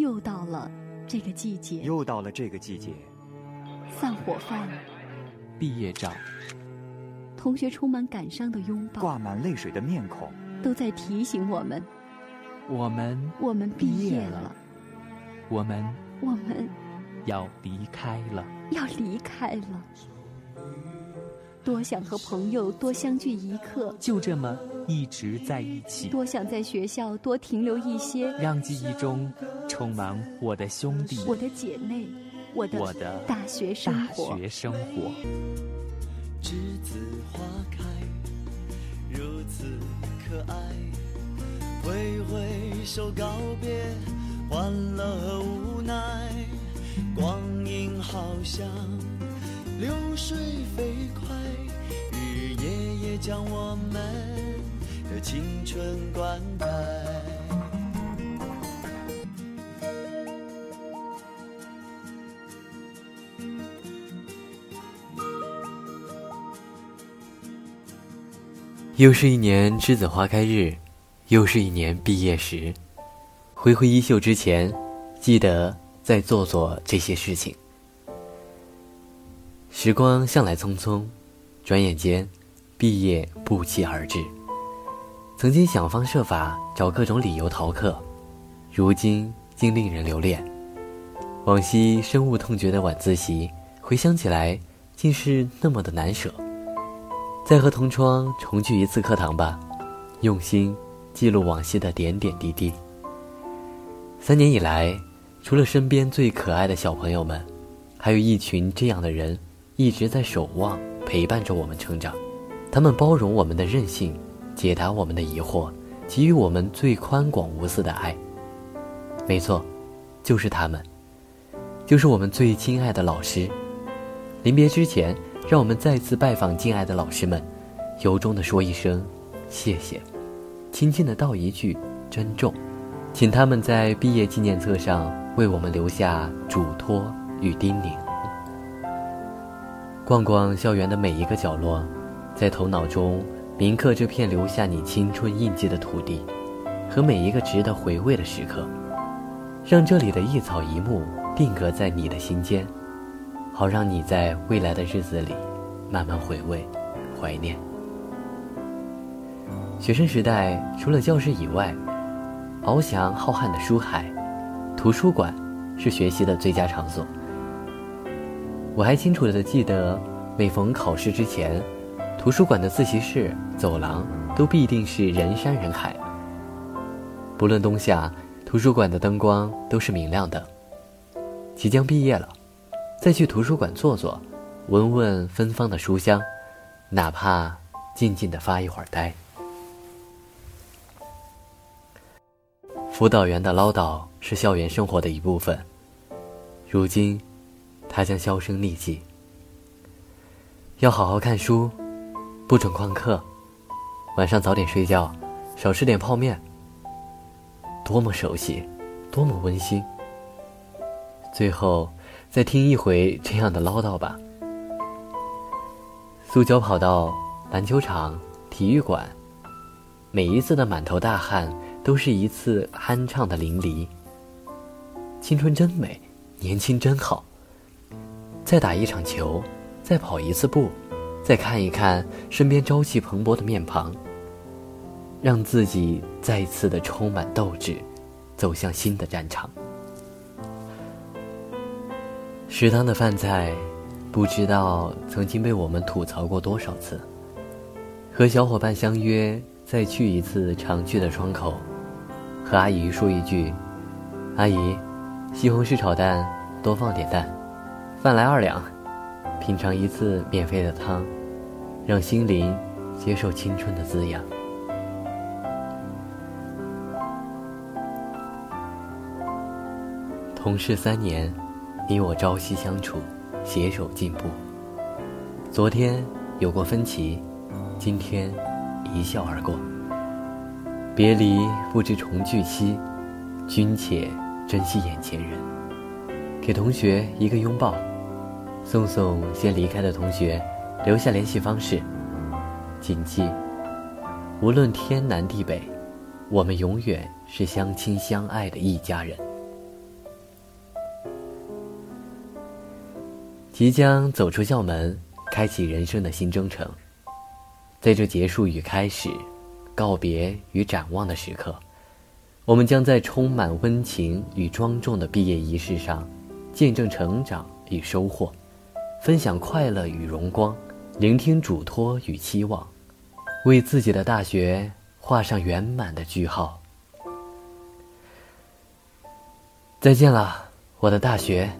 又到了这个季节，又到了这个季节，散伙饭，毕业照，同学充满感伤的拥抱，挂满泪水的面孔，都在提醒我们，我们我们毕业了，我们我们要离开了。要离开了。多想和朋友多相聚一刻，就这么一直在一起，多想在学校多停留一些，让记忆中充满我的兄弟、我的姐妹，我的我的大学生大活。学生活。栀子花开，如此可爱。挥挥手告别，欢乐和无奈。光阴好像流水飞快，将我们的青春灌溉。又是一年栀子花开日，又是一年毕业时。挥挥衣袖之前，记得再做做这些事情。时光向来匆匆，转眼间，毕业不期而至。曾经想方设法找各种理由逃课，如今竟令人留恋。往昔深恶痛绝的晚自习，回想起来，竟是那么的难舍。再和同窗重聚一次课堂吧，用心记录往昔的点点滴滴。三年以来，除了身边最可爱的小朋友们，还有一群这样的人，一直在守望、陪伴着我们成长。他们包容我们的任性，解答我们的疑惑，给予我们最宽广无私的爱。没错，就是他们，就是我们最亲爱的老师。临别之前。让我们再次拜访敬爱的老师们，由衷的说一声谢谢，轻轻的道一句珍重，请他们在毕业纪念册上为我们留下嘱托与叮咛。逛逛校园的每一个角落，在头脑中铭刻这片留下你青春印记的土地，和每一个值得回味的时刻，让这里的一草一木定格在你的心间。好让你在未来的日子里慢慢回味、怀念。学生时代除了教室以外，翱翔浩瀚的书海，图书馆是学习的最佳场所。我还清楚的记得，每逢考试之前，图书馆的自习室、走廊都必定是人山人海。不论冬夏，图书馆的灯光都是明亮的。即将毕业了。再去图书馆坐坐，闻闻芬芳的书香，哪怕静静的发一会儿呆。辅导员的唠叨是校园生活的一部分，如今，它将销声匿迹。要好好看书，不准旷课，晚上早点睡觉，少吃点泡面。多么熟悉，多么温馨。最后。再听一回这样的唠叨吧。塑胶跑道、篮球场、体育馆，每一次的满头大汗，都是一次酣畅的淋漓。青春真美，年轻真好。再打一场球，再跑一次步，再看一看身边朝气蓬勃的面庞，让自己再次的充满斗志，走向新的战场。食堂的饭菜，不知道曾经被我们吐槽过多少次。和小伙伴相约再去一次常去的窗口，和阿姨说一句：“阿姨，西红柿炒蛋多放点蛋，饭来二两。”品尝一次免费的汤，让心灵接受青春的滋养。同事三年。你我朝夕相处，携手进步。昨天有过分歧，今天一笑而过。别离不知重聚期，君且珍惜眼前人。给同学一个拥抱，送送先离开的同学留下联系方式。谨记无论天南地北我们永远是相亲相爱的一家人。即将走出校门开启人生的新征程。在这结束与开始告别与展望的时刻我们将在充满温情与庄重的毕业仪式上见证成长与收获。分享快乐与荣光，聆听嘱托与期望，为自己的大学画上圆满的句号。再见了，我的大学。